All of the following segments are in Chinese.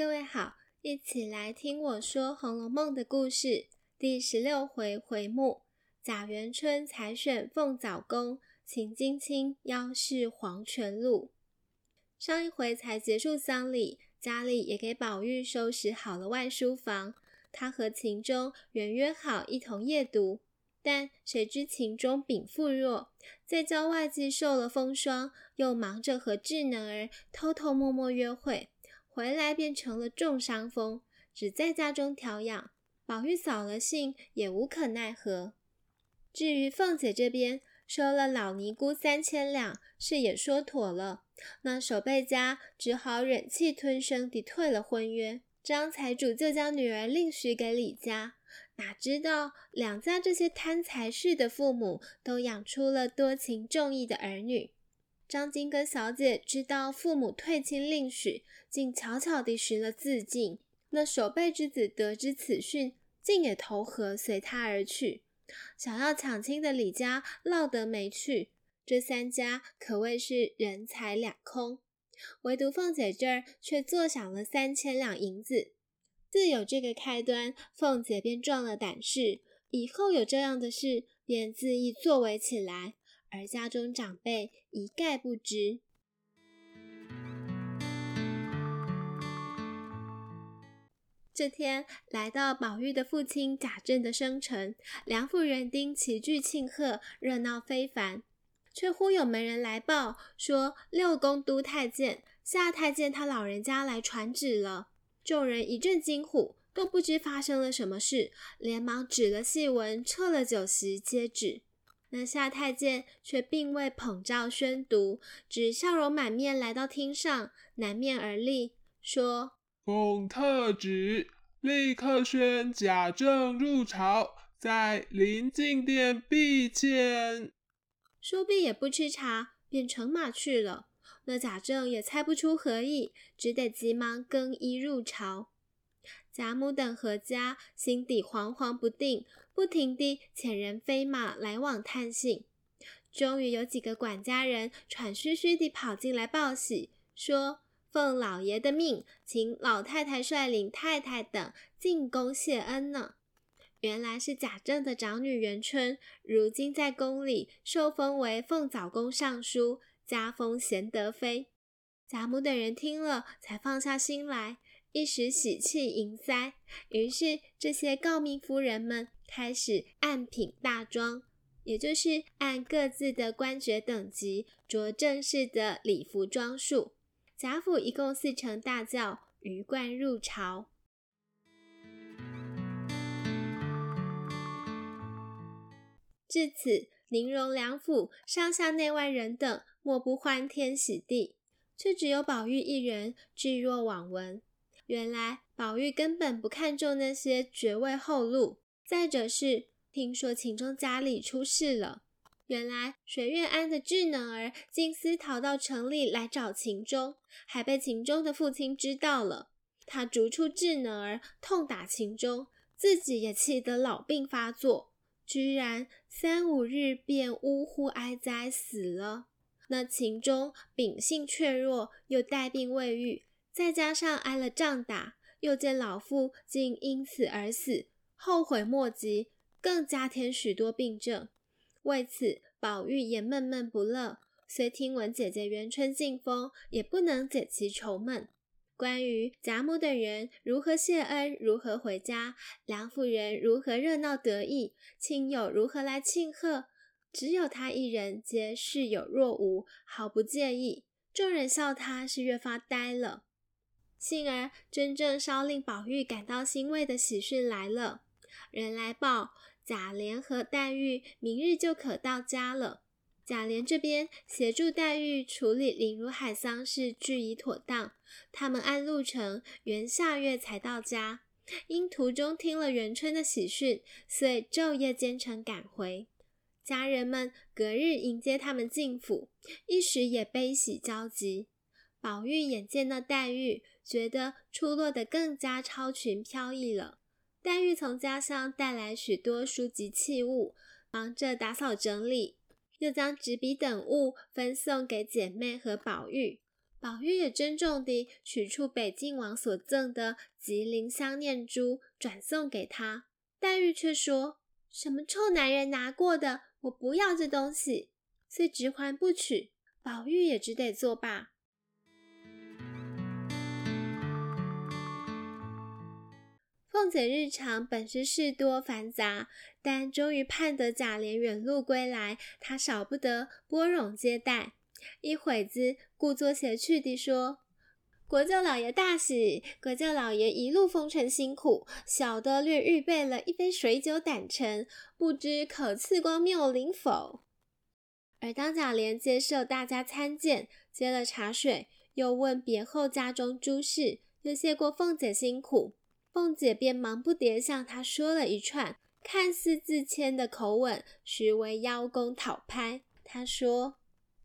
各位好，一起来听我说《红楼梦》的故事。第十六回回目：贾元春采选凤藻宫，秦金卿邀试黄泉路。上一回才结束丧礼，家里也给宝玉收拾好了外书房。他和秦钟原约好一同夜读，但谁知秦钟禀赋弱，在郊外既受了风霜，又忙着和智能儿偷偷摸摸约会。回来便成了重伤风，只在家中调养。宝玉扫了兴，也无可奈何。至于凤姐这边，收了老尼姑三千两，事也说妥了。那守备家只好忍气吞声地退了婚约。张财主就将女儿另许给李家。哪知道两家这些贪财似的父母，都养出了多情重义的儿女。张金根小姐知道父母退亲另许，竟悄悄地寻了自尽。那守备之子得知此讯，竟也投河随他而去。想要抢亲的李家落得没趣，这三家可谓是人财两空。唯独凤姐这儿却坐享了三千两银子。自有这个开端，凤姐便壮了胆识，以后有这样的事，便自意作为起来。而家中长辈一概不知。这天来到宝玉的父亲贾政的生辰，梁府人丁齐聚庆贺，热闹非凡。却忽有门人来报说，六宫都太监夏太监他老人家来传旨了。众人一阵惊呼，都不知发生了什么事，连忙止了戏文，撤了酒席，接旨。那夏太监却并未捧诏宣读，只笑容满面来到厅上，南面而立，说：“奉特旨，立刻宣贾政入朝，在临近殿必见。”说毕也不吃茶，便乘马去了。那贾政也猜不出何意，只得急忙更衣入朝。贾母等何家心底惶惶不定，不停地遣人飞马来往探信。终于有几个管家人喘吁吁地跑进来报喜，说奉老爷的命，请老太太率领太太等进宫谢恩呢。原来是贾政的长女元春，如今在宫里受封为凤藻宫尚书，加封贤德妃。贾母等人听了，才放下心来。一时喜气盈腮，于是这些诰命夫人们开始按品大装，也就是按各自的官爵等级着正式的礼服装束。贾府一共四乘大轿，鱼贯入朝。至此，宁荣两府上下内外人等莫不欢天喜地，却只有宝玉一人置若罔闻。原来宝玉根本不看重那些爵位后禄，再者是听说秦钟家里出事了。原来水月庵的智能儿竟私逃到城里来找秦钟，还被秦钟的父亲知道了。他逐出智能儿，痛打秦钟，自己也气得老病发作，居然三五日便呜呼哀哉死了。那秦钟秉性怯弱，又带病未愈。再加上挨了仗打，又见老父竟因此而死，后悔莫及，更加添许多病症。为此，宝玉也闷闷不乐。虽听闻姐姐元春进封，也不能解其愁闷。关于贾母等人如何谢恩，如何回家，梁府人如何热闹得意，亲友如何来庆贺，只有他一人皆视有若无，毫不介意。众人笑他是越发呆了。幸而真正稍令宝玉感到欣慰的喜讯来了，人来报贾琏和黛玉明日就可到家了。贾琏这边协助黛玉处理林如海丧事，俱已妥当。他们按路程原下月才到家，因途中听了元春的喜讯，遂昼夜兼程赶回。家人们隔日迎接他们进府，一时也悲喜交集。宝玉眼见那黛玉，觉得出落得更加超群飘逸了。黛玉从家乡带来许多书籍器物，忙着打扫整理，又将纸笔等物分送给姐妹和宝玉。宝玉也郑重地取出北静王所赠的吉林香念珠，转送给他。黛玉却说：“什么臭男人拿过的，我不要这东西。”遂直还不取。宝玉也只得作罢。凤姐日常本是事多繁杂，但终于盼得贾琏远路归来，她少不得拨冗接待。一会子，故作谐趣地说：“国舅老爷大喜，国舅老爷一路风尘辛苦，小的略预备了一杯水酒胆橙，不知可赐光谬领否？”而当贾琏接受大家参见，接了茶水，又问别后家中诸事，又谢过凤姐辛苦，凤姐便忙不迭向他说了一串，看似自谦的口吻，实为邀功讨拍。他说。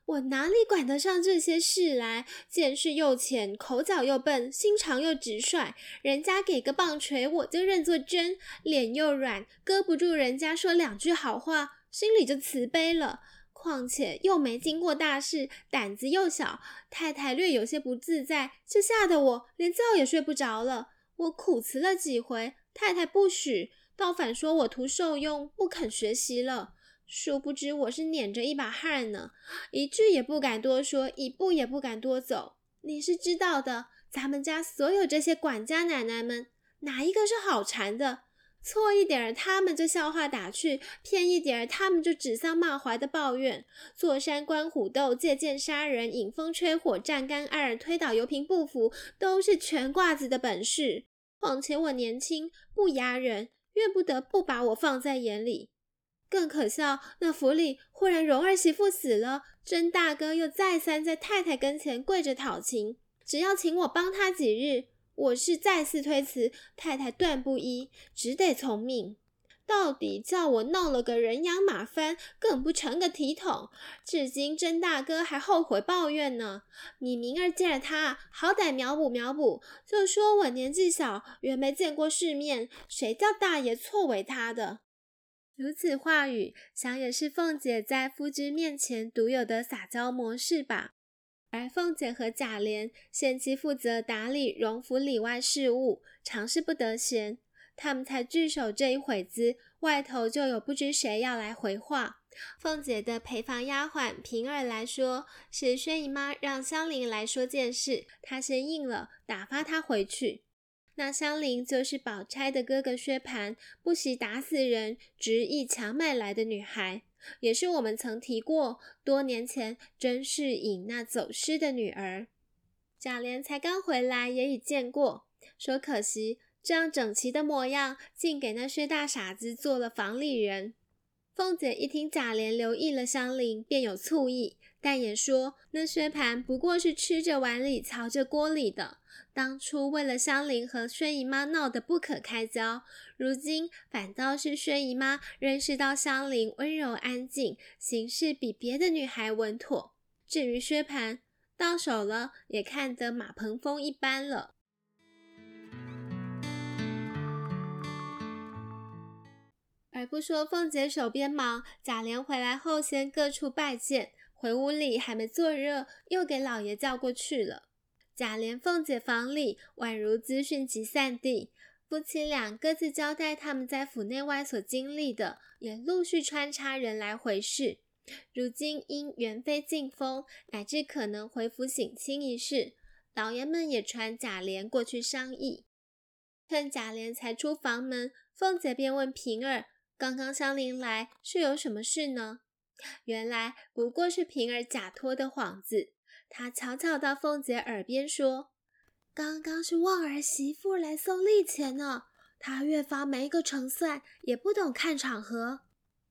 我哪里管得上这些事来？见识又浅，口角又笨，心肠又直率。人家给个棒槌，我就认作真；脸又软，搁不住人家说两句好话，心里就慈悲了。况且又没经过大事，胆子又小，太太略有些不自在，就吓得我连觉也睡不着了。我苦辞了几回，太太不许，倒反说我徒受用，不肯学习了。殊不知我是撵着一把汗呢，一句也不敢多说，一步也不敢多走。你是知道的，咱们家所有这些管家奶奶们，哪一个是好缠的？错一点儿，他们就笑话打趣；偏一点儿，他们就指桑骂槐的抱怨。坐山观虎斗，借剑杀人，引风吹火，站干二，推倒油瓶不服，都是全挂子的本事。况且我年轻，不压人，怨不得不把我放在眼里。更可笑，那府里忽然荣儿媳妇死了，甄大哥又再三在太太跟前跪着讨情，只要请我帮他几日。我是再次推辞，太太断不依，只得从命。到底叫我弄了个人仰马翻，更不成个体统。至今甄大哥还后悔抱怨呢。你明儿见了他，好歹描补描补，就说我年纪小，原没见过世面，谁叫大爷错为他的。如此话语，想也是凤姐在夫君面前独有的撒娇模式吧。而凤姐和贾琏限期负责打理荣府里外事务，常是不得闲。他们才聚首这一会子，外头就有不知谁要来回话。凤姐的陪房丫鬟平儿来说，是薛姨妈让香菱来说件事，她先应了，打发她回去。那香菱就是宝钗的哥哥薛蟠，不惜打死人，执意强买来的女孩，也是我们曾提过，多年前甄士隐那走失的女儿。贾琏才刚回来，也已见过，说可惜这样整齐的模样，竟给那薛大傻子做了房里人。凤姐一听贾琏留意了香菱，便有醋意。但也说，那薛蟠不过是吃着碗里，瞧着锅里的。当初为了香菱和薛姨妈闹得不可开交，如今反倒是薛姨妈认识到香菱温柔安静，行事比别的女孩稳妥。至于薛蟠，到手了也看得马鹏风一般了。而不说凤姐手边忙，贾琏回来后先各处拜见。回屋里还没坐热，又给老爷叫过去了。贾琏、凤姐房里宛如资讯集散地，夫妻俩各自交代他们在府内外所经历的，也陆续穿插人来回事。如今因元妃进封，乃至可能回府省亲一事，老爷们也传贾琏过去商议。趁贾琏才出房门，凤姐便问平儿：“刚刚香菱来是有什么事呢？”原来不过是平儿假托的幌子。她悄悄到凤姐耳边说：“刚刚是旺儿媳妇来送利钱呢。她越发没个成算，也不懂看场合。”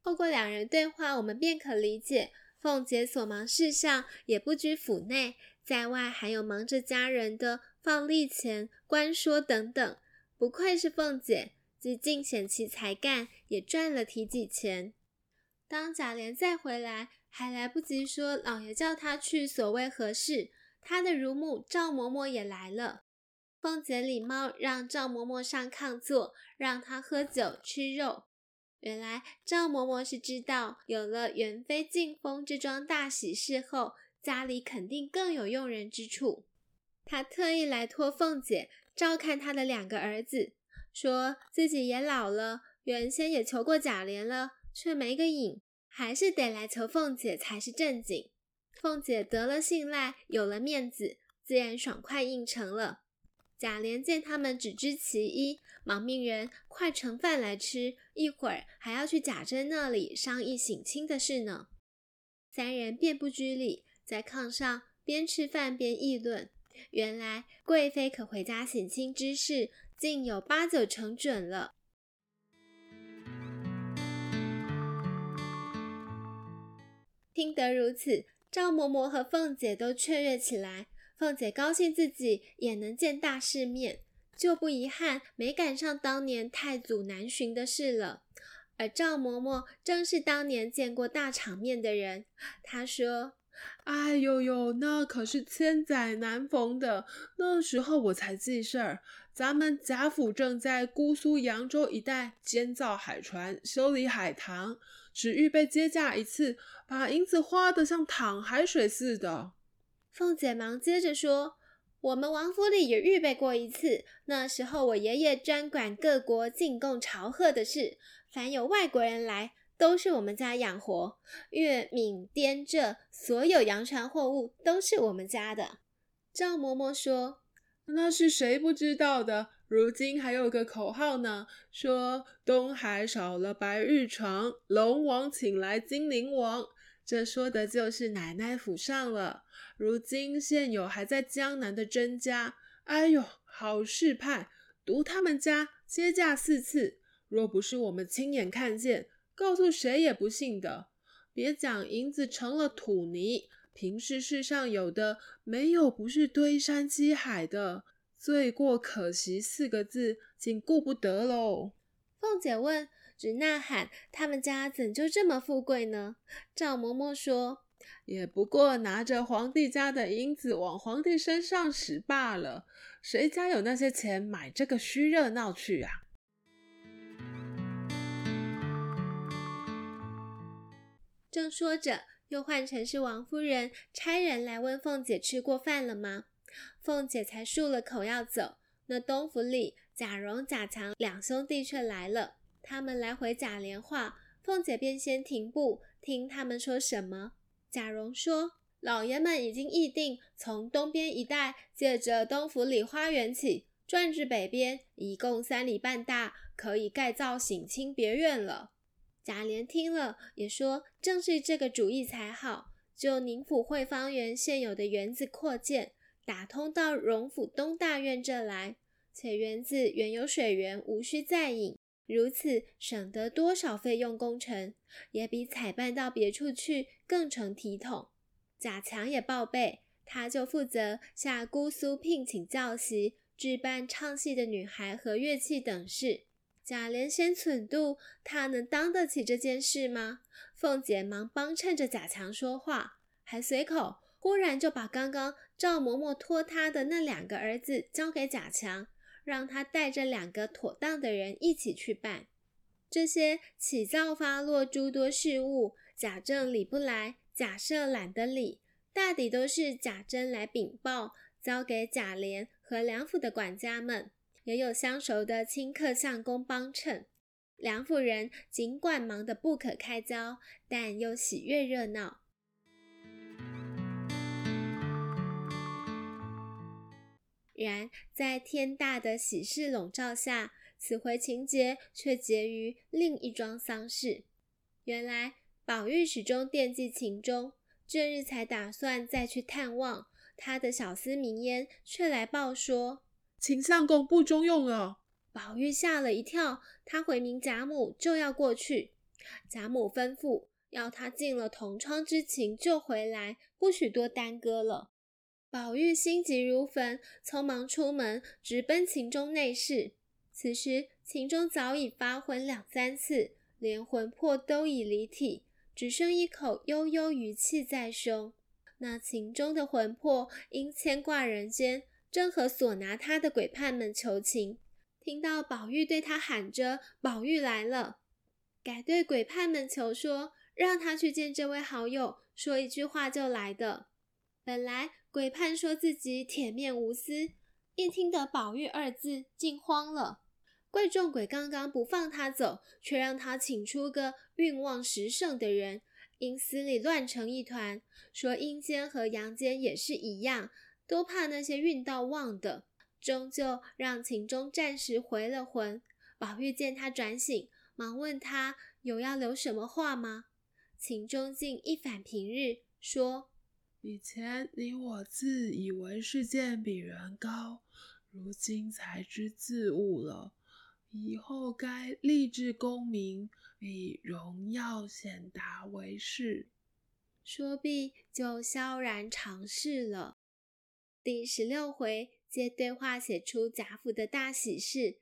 透过两人对话，我们便可理解，凤姐所忙事项也不拘府内，在外还有忙着家人的放利钱、官说等等。不愧是凤姐，既尽显其才干，也赚了体己钱。当贾琏再回来，还来不及说老爷叫他去所谓何事，他的乳母赵嬷嬷也来了。凤姐礼貌让赵嬷嬷上炕坐，让她喝酒吃肉。原来赵嬷嬷是知道有了元妃进封这桩大喜事后，家里肯定更有用人之处。她特意来托凤姐照看她的两个儿子，说自己也老了，原先也求过贾琏了，却没个影，还是得来求凤姐才是正经。凤姐得了信赖，有了面子，自然爽快应承了。贾琏见他们只知其一，忙命人快盛饭来吃，一会儿还要去贾珍那里商议省亲的事呢。三人便不拘礼，在炕上边吃饭边议论。原来贵妃可回家省亲之事，竟有八九成准了。听得如此，赵嬷嬷和凤姐都雀跃起来。凤姐高兴自己也能见大世面，就不遗憾没赶上当年太祖南巡的事了。而赵嬷嬷正是当年见过大场面的人，她说。哎呦呦，那可是千载难逢的。那时候我才记事儿，咱们贾府正在姑苏扬州一带建造海船，修理海棠，只预备接驾一次，把银子花得像淌海水似的。凤姐忙接着说：“我们王府里也预备过一次，那时候我爷爷专管各国进贡朝贺的事，凡有外国人来。”都是我们家养活，粤闽滇浙所有洋船货物都是我们家的。赵嬷嬷说：“那是谁不知道的？如今还有个口号呢，说东海少了白玉床，龙王请来金陵王。这说的就是奶奶府上了。如今现有还在江南的甄家，哎呦，好事派，独他们家接驾四次。若不是我们亲眼看见。”告诉谁也不信的，别讲银子成了土泥，平时世上有的没有不是堆山积海的，罪过可惜四个字，竟顾不得喽。凤姐问：“只呐喊他们家怎就这么富贵呢？”赵嬷嬷说：“也不过拿着皇帝家的银子往皇帝身上使罢了，谁家有那些钱买这个虚热闹去啊？”正说着，又换成是王夫人差人来问凤姐吃过饭了吗？凤姐才漱了口要走，那东府里贾蓉、贾强两兄弟却来了。他们来回贾琏话，凤姐便先停步，听他们说什么。贾蓉说：“老爷们已经议定，从东边一带，借着东府里花园起，转至北边，一共三里半大，可以盖造省亲别院了。”贾琏听了，也说：“正是这个主意才好。就宁府惠芳园现有的园子扩建，打通到荣府东大院这来，且园子原有水源，无需再引。如此省得多少费用工程，也比采办到别处去更成体统。”贾强也报备，他就负责下姑苏聘请教习、置办唱戏的女孩和乐器等事。贾琏先蠢度，他能当得起这件事吗？凤姐忙帮衬着贾强说话，还随口忽然就把刚刚赵嬷嬷托他的那两个儿子交给贾强，让他带着两个妥当的人一起去办这些起造发落诸多事务。贾政理不来，贾赦懒得理，大抵都是贾珍来禀报，交给贾琏和梁府的管家们。也有相熟的亲客相公帮衬，梁夫人尽管忙得不可开交，但又喜悦热闹。然在天大的喜事笼罩下，此回情节却结于另一桩丧事。原来宝玉始终惦记秦钟，这日才打算再去探望，他的小厮明烟却来报说。秦相公不中用了，宝玉吓了一跳。他回明贾母就要过去，贾母吩咐要他尽了同窗之情就回来，不许多耽搁了。宝玉心急如焚，匆忙出门直奔秦钟内室。此时秦钟早已发昏两三次，连魂魄都已离体，只剩一口悠悠余气在胸。那秦钟的魂魄因牵挂人间。正和所拿他的鬼判们求情，听到宝玉对他喊着“宝玉来了”，改对鬼判们求说，让他去见这位好友，说一句话就来的。本来鬼判说自己铁面无私，一听得宝玉二字，竟慌了。贵重鬼刚刚不放他走，却让他请出个运旺时盛的人，阴司里乱成一团，说阴间和阳间也是一样，都怕那些运到旺的。终究让秦钟暂时回了魂。宝玉见他转醒，忙问他有要留什么话吗？秦钟竟一反平日，说：“以前你我自以为是见比人高，如今才知自误了。以后该立志功名，以荣耀显达为事。”说毕，就萧然长逝了。第十六回。借对话写出贾府的大喜事，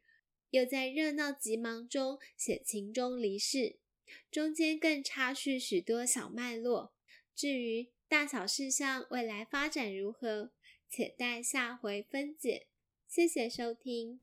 又在热闹急忙中写秦钟离世，中间更插叙许多小脉络。至于大小事项未来发展如何，且待下回分解。谢谢收听。